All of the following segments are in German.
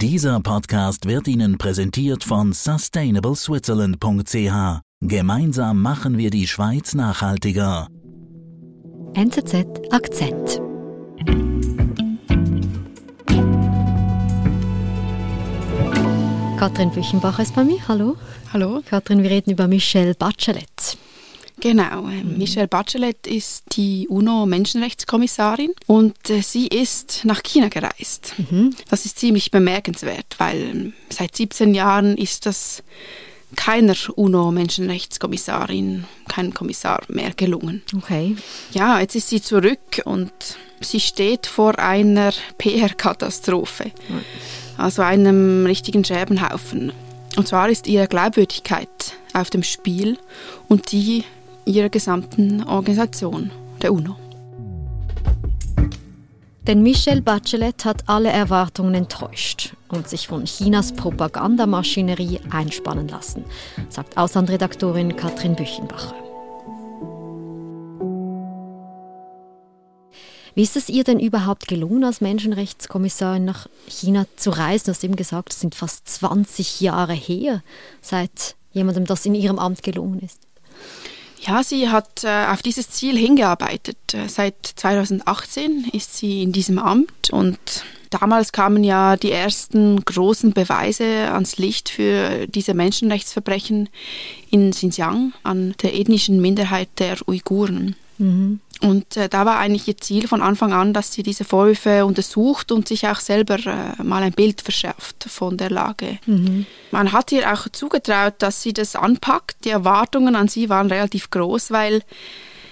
Dieser Podcast wird Ihnen präsentiert von sustainableswitzerland.ch. Gemeinsam machen wir die Schweiz nachhaltiger. NZZ Akzent. Katrin Büchenbach ist bei mir. Hallo. Hallo. Katrin, wir reden über Michelle Bachelet. Genau, Michelle Bachelet ist die UNO-Menschenrechtskommissarin und äh, sie ist nach China gereist. Mhm. Das ist ziemlich bemerkenswert, weil ähm, seit 17 Jahren ist das keiner UNO-Menschenrechtskommissarin, kein Kommissar mehr gelungen. Okay. Ja, jetzt ist sie zurück und sie steht vor einer PR-Katastrophe. Mhm also einem richtigen Scherbenhaufen. Und zwar ist ihre Glaubwürdigkeit auf dem Spiel und die ihrer gesamten Organisation, der UNO. Denn Michelle Bachelet hat alle Erwartungen enttäuscht und sich von Chinas Propagandamaschinerie einspannen lassen, sagt Auslandredaktorin Katrin Büchenbacher. Wie ist es ihr denn überhaupt gelungen, als Menschenrechtskommissarin nach China zu reisen? Du hast eben gesagt, es sind fast 20 Jahre her, seit jemandem das in ihrem Amt gelungen ist. Ja, sie hat äh, auf dieses Ziel hingearbeitet. Äh, seit 2018 ist sie in diesem Amt und damals kamen ja die ersten großen Beweise ans Licht für diese Menschenrechtsverbrechen in Xinjiang an der ethnischen Minderheit der Uiguren. Mhm. Und äh, da war eigentlich ihr Ziel von Anfang an, dass sie diese Vorwürfe untersucht und sich auch selber äh, mal ein Bild verschärft von der Lage. Mhm. Man hat ihr auch zugetraut, dass sie das anpackt. Die Erwartungen an sie waren relativ groß, weil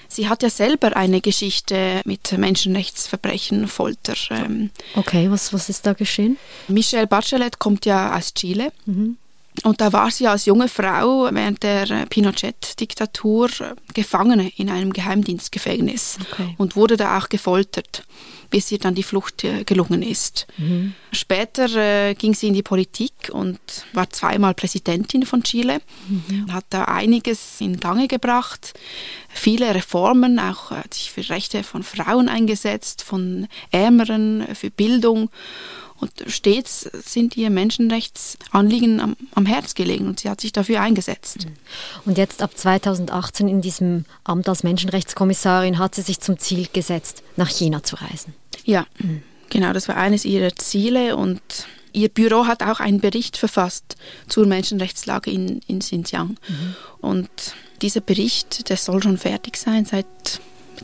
sie hat ja selber eine Geschichte mit Menschenrechtsverbrechen, Folter. Ähm. Okay, was, was ist da geschehen? Michelle Bachelet kommt ja aus Chile. Mhm. Und da war sie als junge Frau während der Pinochet-Diktatur Gefangene in einem Geheimdienstgefängnis okay. und wurde da auch gefoltert, bis ihr dann die Flucht äh, gelungen ist. Mhm. Später äh, ging sie in die Politik und war zweimal Präsidentin von Chile, mhm. hat da einiges in Gange gebracht, viele Reformen, auch hat sich für Rechte von Frauen eingesetzt, von Ärmeren, für Bildung. Und stets sind ihr Menschenrechtsanliegen am, am Herz gelegen und sie hat sich dafür eingesetzt. Und jetzt ab 2018 in diesem Amt als Menschenrechtskommissarin hat sie sich zum Ziel gesetzt, nach China zu reisen. Ja, mhm. genau, das war eines ihrer Ziele und Ihr Büro hat auch einen Bericht verfasst zur Menschenrechtslage in, in Xinjiang. Mhm. Und dieser Bericht, der soll schon fertig sein seit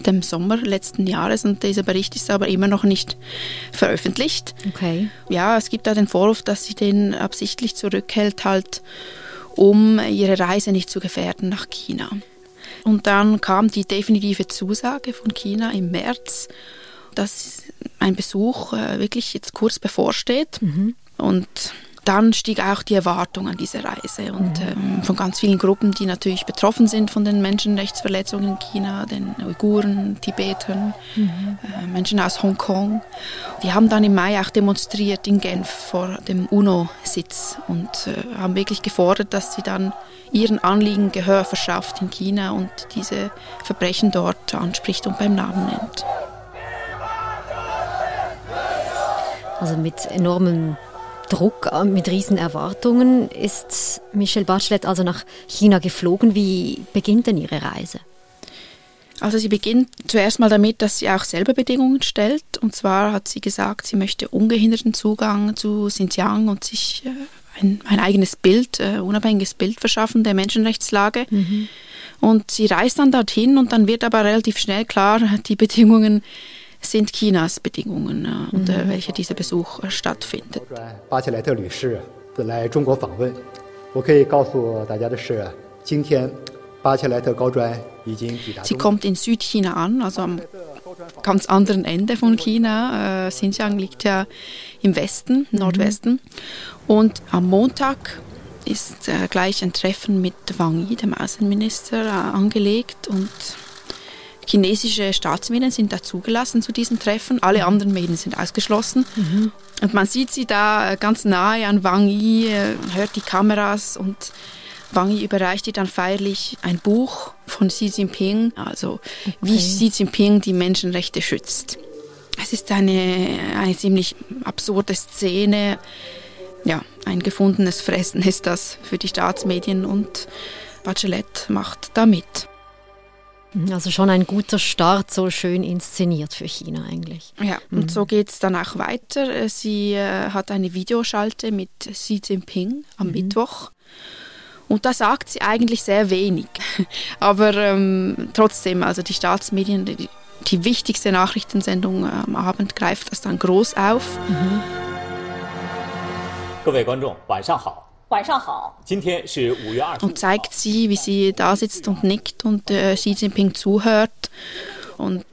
dem Sommer letzten Jahres und dieser Bericht ist aber immer noch nicht veröffentlicht. Okay. Ja, es gibt da den Vorwurf, dass sie den absichtlich zurückhält, halt, um ihre Reise nicht zu gefährden nach China. Und dann kam die definitive Zusage von China im März, dass ein Besuch äh, wirklich jetzt kurz bevorsteht. Mhm. Und dann stieg auch die Erwartung an diese Reise und mhm. ähm, von ganz vielen Gruppen, die natürlich betroffen sind von den Menschenrechtsverletzungen in China, den Uiguren, Tibetern, mhm. äh, Menschen aus Hongkong. Die haben dann im Mai auch demonstriert in Genf vor dem UNO-Sitz und äh, haben wirklich gefordert, dass sie dann ihren Anliegen Gehör verschafft in China und diese Verbrechen dort anspricht und beim Namen nennt. Also mit enormen Druck, äh, mit riesen Erwartungen ist Michelle Bachelet also nach China geflogen. Wie beginnt denn ihre Reise? Also sie beginnt zuerst mal damit, dass sie auch selber Bedingungen stellt. Und zwar hat sie gesagt, sie möchte ungehinderten Zugang zu Xinjiang und sich äh, ein, ein, eigenes Bild, äh, unabhängiges Bild verschaffen der Menschenrechtslage. Mhm. Und sie reist dann dorthin und dann wird aber relativ schnell klar, die Bedingungen sind Chinas Bedingungen, äh, unter mhm. welche dieser Besuch äh, stattfindet. Sie kommt in Südchina an, also am ganz anderen Ende von China. Äh, Xinjiang liegt ja im Westen, mhm. Nordwesten. Und am Montag ist äh, gleich ein Treffen mit Wang Yi, dem Außenminister, äh, angelegt und Chinesische Staatsmedien sind da zugelassen zu diesen Treffen, alle mhm. anderen Medien sind ausgeschlossen. Mhm. Und man sieht sie da ganz nahe an Wang Yi, äh, hört die Kameras und Wang Yi überreicht ihr dann feierlich ein Buch von Xi Jinping, also okay. wie Xi Jinping die Menschenrechte schützt. Es ist eine, eine ziemlich absurde Szene. ja, ein gefundenes Fressen ist das für die Staatsmedien und Bachelet macht da mit. Also schon ein guter Start, so schön inszeniert für China eigentlich. Ja, und mhm. so geht es dann auch weiter. Sie äh, hat eine Videoschalte mit Xi Jinping am mhm. Mittwoch. Und da sagt sie eigentlich sehr wenig. Aber ähm, trotzdem, also die Staatsmedien, die, die wichtigste Nachrichtensendung am Abend greift das dann groß auf. Mhm. 各位观众，晚上好。 Und zeigt sie, wie sie da sitzt und nickt und äh, Xi Jinping zuhört. Und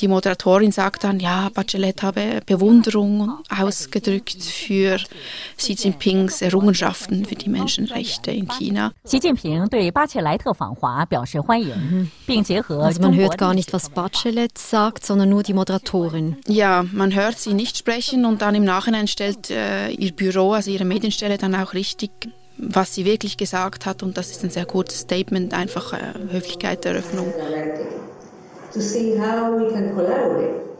die Moderatorin sagt dann, ja, Bachelet habe Bewunderung ausgedrückt für Xi Jinpings Errungenschaften für die Menschenrechte in China. Xi Jinping Also man hört gar nicht, was Bachelet sagt, sondern nur die Moderatorin. Ja, man hört sie nicht sprechen und dann im Nachhinein stellt äh, ihr Büro, also ihre Medienstelle, dann auch richtig was sie wirklich gesagt hat und das ist ein sehr kurzes Statement, einfach äh, Höflichkeit der Eröffnung. To see how we can collaborate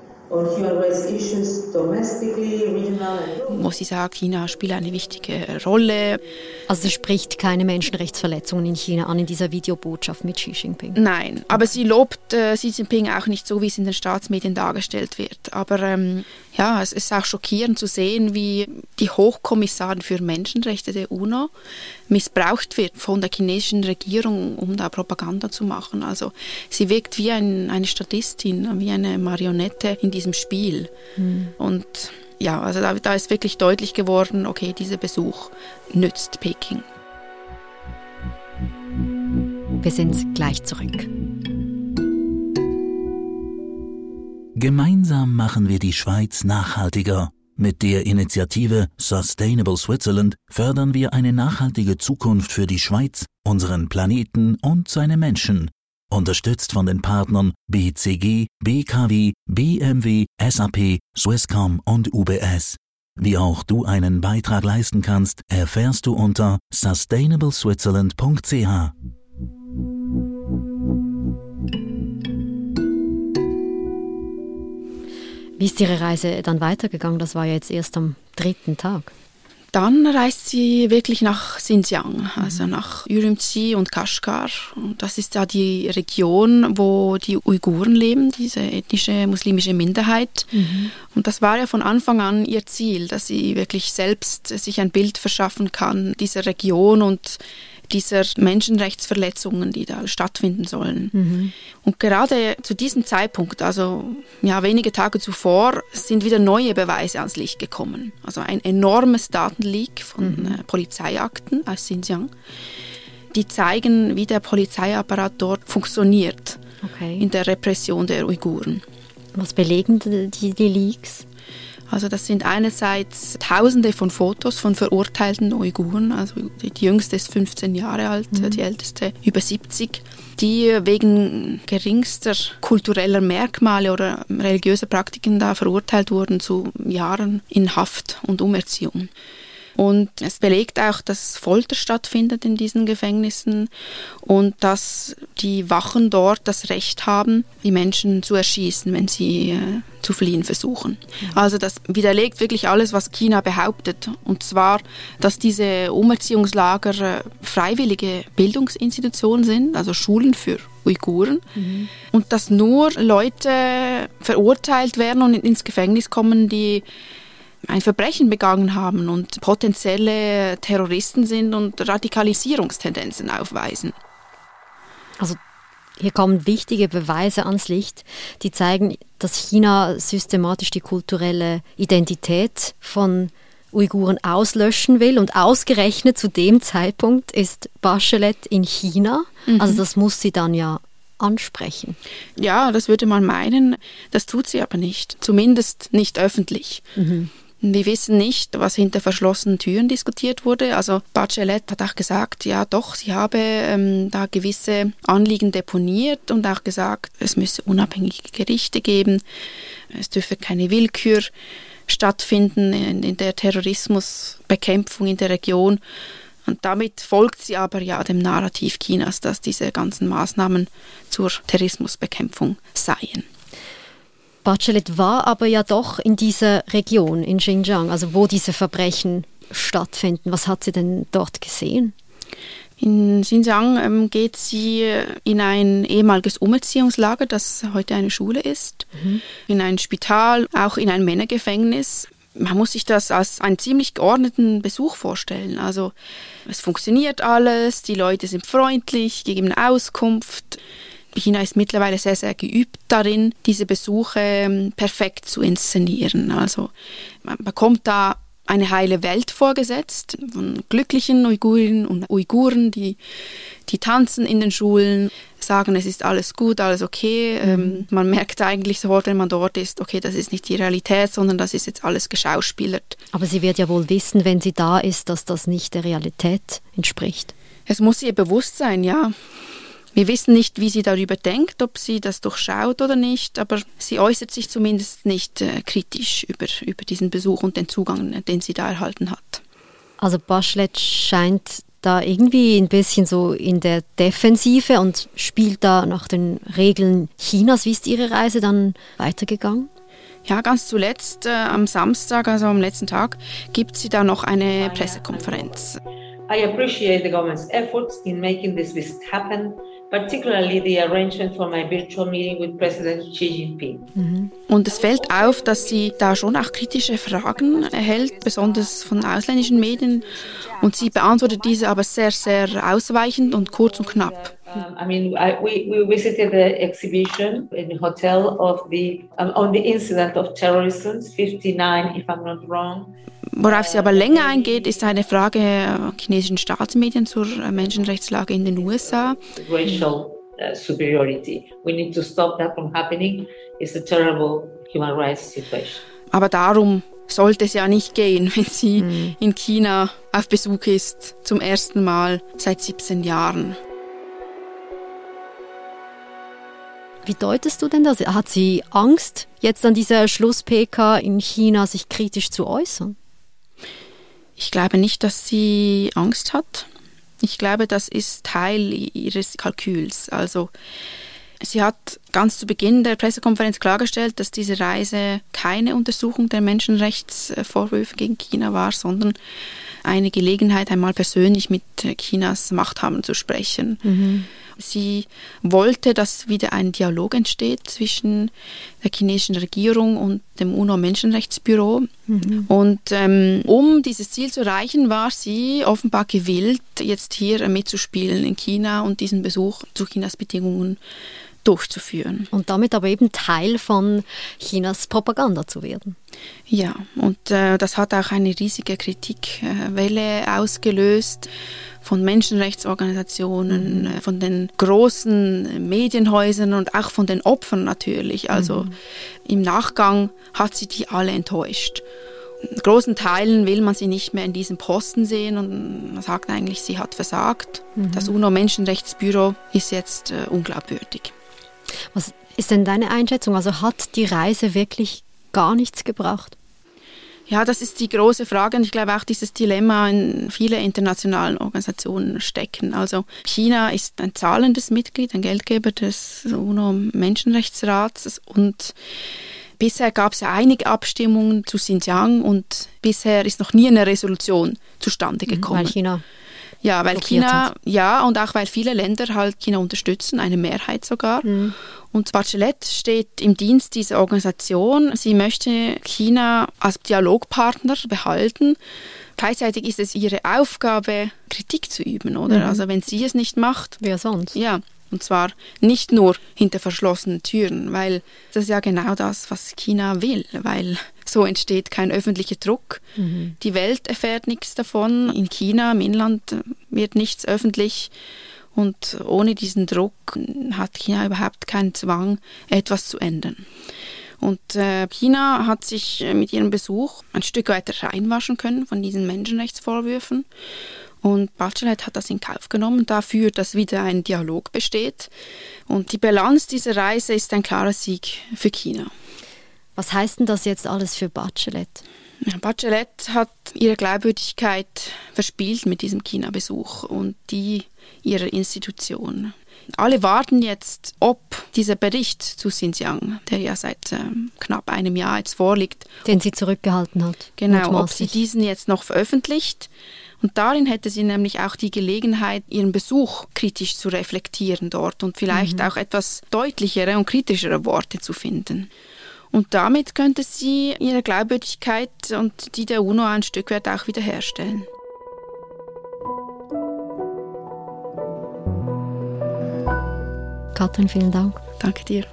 wo sie sagt, China spielt eine wichtige Rolle. Also sie spricht keine Menschenrechtsverletzungen in China an in dieser Videobotschaft mit Xi Jinping? Nein, aber sie lobt äh, Xi Jinping auch nicht so, wie es in den Staatsmedien dargestellt wird. Aber ähm, ja, es ist auch schockierend zu sehen, wie die Hochkommissarin für Menschenrechte der UNO missbraucht wird von der chinesischen Regierung, um da Propaganda zu machen. Also sie wirkt wie ein, eine Statistin, wie eine Marionette in diesem Spiel. Mhm. Und ja, also da, da ist wirklich deutlich geworden, okay, dieser Besuch nützt Peking. Wir sind gleich zurück. Gemeinsam machen wir die Schweiz nachhaltiger. Mit der Initiative Sustainable Switzerland fördern wir eine nachhaltige Zukunft für die Schweiz, unseren Planeten und seine Menschen unterstützt von den Partnern BCG, BKW, BMW, SAP, Swisscom und UBS. Wie auch du einen Beitrag leisten kannst, erfährst du unter sustainableswitzerland.ch. Wie ist Ihre Reise dann weitergegangen? Das war ja jetzt erst am dritten Tag. Dann reist sie wirklich nach Xinjiang, also nach Ürümqi und Kashgar. Und das ist ja die Region, wo die Uiguren leben, diese ethnische muslimische Minderheit. Mhm. Und das war ja von Anfang an ihr Ziel, dass sie wirklich selbst sich ein Bild verschaffen kann dieser Region und dieser Menschenrechtsverletzungen, die da stattfinden sollen. Mhm. Und gerade zu diesem Zeitpunkt, also ja, wenige Tage zuvor, sind wieder neue Beweise ans Licht gekommen. Also ein enormes Datenleak von mhm. äh, Polizeiakten aus Xinjiang, die zeigen, wie der Polizeiapparat dort funktioniert okay. in der Repression der Uiguren. Was belegen die, die Leaks? Also das sind einerseits Tausende von Fotos von verurteilten Uiguren, also die, jüngste ist 15 Jahre alt, mhm. die älteste über 70, die wegen geringster kultureller Merkmale oder religiöser Praktiken da verurteilt wurden zu Jahren in Haft und Umerziehung. Und es belegt auch, dass Folter stattfindet in diesen Gefängnissen und dass die Wachen dort das Recht haben, die Menschen zu erschießen, wenn sie äh, zu fliehen versuchen. Also das widerlegt wirklich alles, was China behauptet. Und zwar, dass diese Umerziehungslager äh, freiwillige Bildungsinstitutionen sind, also Schulen für Uiguren. Mhm. Und dass nur Leute verurteilt werden und ins Gefängnis kommen, die ein Verbrechen begangen haben und potenzielle Terroristen sind und Radikalisierungstendenzen aufweisen. Also hier kommen wichtige Beweise ans Licht, die zeigen, dass China systematisch die kulturelle Identität von Uiguren auslöschen will. Und ausgerechnet zu dem Zeitpunkt ist Bachelet in China. Mhm. Also das muss sie dann ja ansprechen. Ja, das würde man meinen. Das tut sie aber nicht. Zumindest nicht öffentlich. Mhm. Wir wissen nicht, was hinter verschlossenen Türen diskutiert wurde. Also Bachelet hat auch gesagt, ja doch, sie habe ähm, da gewisse Anliegen deponiert und auch gesagt, es müsse unabhängige Gerichte geben, es dürfe keine Willkür stattfinden in, in der Terrorismusbekämpfung in der Region. Und damit folgt sie aber ja dem Narrativ Chinas, dass diese ganzen Maßnahmen zur Terrorismusbekämpfung seien. Bachelet war aber ja doch in dieser Region, in Xinjiang, also wo diese Verbrechen stattfinden. Was hat sie denn dort gesehen? In Xinjiang ähm, geht sie in ein ehemaliges Umerziehungslager, das heute eine Schule ist, mhm. in ein Spital, auch in ein Männergefängnis. Man muss sich das als einen ziemlich geordneten Besuch vorstellen. Also es funktioniert alles, die Leute sind freundlich, geben Auskunft. China ist mittlerweile sehr, sehr geübt darin, diese Besuche ähm, perfekt zu inszenieren. Also man bekommt da eine heile Welt vorgesetzt von glücklichen Uigurinnen und Uiguren, die, die tanzen in den Schulen, sagen, es ist alles gut, alles okay. Mhm. Ähm, man merkt eigentlich sofort, wenn man dort ist, okay, das ist nicht die Realität, sondern das ist jetzt alles geschauspielert. Aber sie wird ja wohl wissen, wenn sie da ist, dass das nicht der Realität entspricht. Es muss ihr bewusst sein, ja. Wir wissen nicht, wie sie darüber denkt, ob sie das durchschaut oder nicht, aber sie äußert sich zumindest nicht äh, kritisch über, über diesen Besuch und den Zugang, den sie da erhalten hat. Also Bachelet scheint da irgendwie ein bisschen so in der Defensive und spielt da nach den Regeln Chinas. Wie ist Ihre Reise dann weitergegangen? Ja, ganz zuletzt äh, am Samstag, also am letzten Tag, gibt sie da noch eine Pressekonferenz. I appreciate the government's efforts in making this visit happen particularly the arrangement for my virtual meeting with President Xi Jinping. Mhm. Und es fällt auf, dass sie da schon auch kritische Fragen erhält, besonders von ausländischen Medien. Und sie beantwortet diese aber sehr, sehr ausweichend und kurz und knapp. Um, I mean, I, we, we visited the exhibition in the hotel of the um, on the incident of terrorism, 59, if I'm not wrong. Worauf sie aber länger eingeht, ist eine Frage chinesischen Staatsmedien zur Menschenrechtslage in den USA. Racial uh, superiority. We need to stop that from happening. It's a terrible human rights situation. Aber darum sollte es ja nicht gehen, wenn sie mhm. in China auf Besuch ist, zum ersten Mal seit 17 Jahren. Wie deutest du denn das? Hat sie Angst, jetzt an dieser Schluss-PK in China sich kritisch zu äußern? Ich glaube nicht, dass sie Angst hat. Ich glaube, das ist Teil ihres Kalküls. Also sie hat ganz zu Beginn der Pressekonferenz klargestellt, dass diese Reise keine Untersuchung der Menschenrechtsvorwürfe gegen China war, sondern eine Gelegenheit, einmal persönlich mit Chinas Machthabern zu sprechen. Mhm. Sie wollte, dass wieder ein Dialog entsteht zwischen der chinesischen Regierung und dem UNO-Menschenrechtsbüro. Mhm. Und ähm, um dieses Ziel zu erreichen, war sie offenbar gewillt, jetzt hier mitzuspielen in China und diesen Besuch zu Chinas Bedingungen durchzuführen. Und damit aber eben Teil von Chinas Propaganda zu werden. Ja, und äh, das hat auch eine riesige Kritikwelle ausgelöst von Menschenrechtsorganisationen, mhm. Von den großen Medienhäusern und auch von den Opfern natürlich. Also mhm. im Nachgang hat sie die alle enttäuscht. In großen Teilen will man sie nicht mehr in diesem Posten sehen und man sagt eigentlich, sie hat versagt. Mhm. Das UNO-Menschenrechtsbüro ist jetzt äh, unglaubwürdig. Was ist denn deine Einschätzung? Also hat die Reise wirklich gar nichts gebracht? Ja, das ist die große Frage und ich glaube auch dieses Dilemma in viele internationalen Organisationen stecken. Also China ist ein zahlendes Mitglied, ein Geldgeber des UNO-Menschenrechtsrats und Bisher gab es ja einige Abstimmungen zu Xinjiang und bisher ist noch nie eine Resolution zustande gekommen. Weil China ja, weil China, hat. ja, und auch weil viele Länder halt China unterstützen, eine Mehrheit sogar. Mhm. Und Bachelet steht im Dienst dieser Organisation. Sie möchte China als Dialogpartner behalten. Gleichzeitig ist es ihre Aufgabe, Kritik zu üben, oder? Mhm. Also wenn sie es nicht macht. Wer sonst? Ja. Und zwar nicht nur hinter verschlossenen Türen, weil das ist ja genau das, was China will, weil so entsteht kein öffentlicher Druck. Mhm. Die Welt erfährt nichts davon. In China, im Inland wird nichts öffentlich. Und ohne diesen Druck hat China überhaupt keinen Zwang, etwas zu ändern. Und äh, China hat sich äh, mit ihrem Besuch ein Stück weiter reinwaschen können von diesen Menschenrechtsvorwürfen. Und Bachelet hat das in Kauf genommen dafür, dass wieder ein Dialog besteht. Und die Bilanz dieser Reise ist ein klarer Sieg für China. Was heißt denn das jetzt alles für Bachelet? Bachelet hat ihre Glaubwürdigkeit verspielt mit diesem China-Besuch und die ihrer Institution. alle warten jetzt, ob dieser Bericht zu Xinjiang, der ja seit ähm, knapp einem Jahr jetzt vorliegt, den sie zurückgehalten hat. Genau, ob sie diesen jetzt noch veröffentlicht. Und darin hätte sie nämlich auch die Gelegenheit, ihren Besuch kritisch zu reflektieren dort und vielleicht mhm. auch etwas deutlichere und kritischere Worte zu finden. Und damit könnte sie ihre Glaubwürdigkeit und die der UNO ein Stück weit auch wiederherstellen. Katrin, vielen Dank. Danke dir.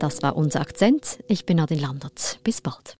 Das war unser Akzent. Ich bin Adin Landert. Bis bald.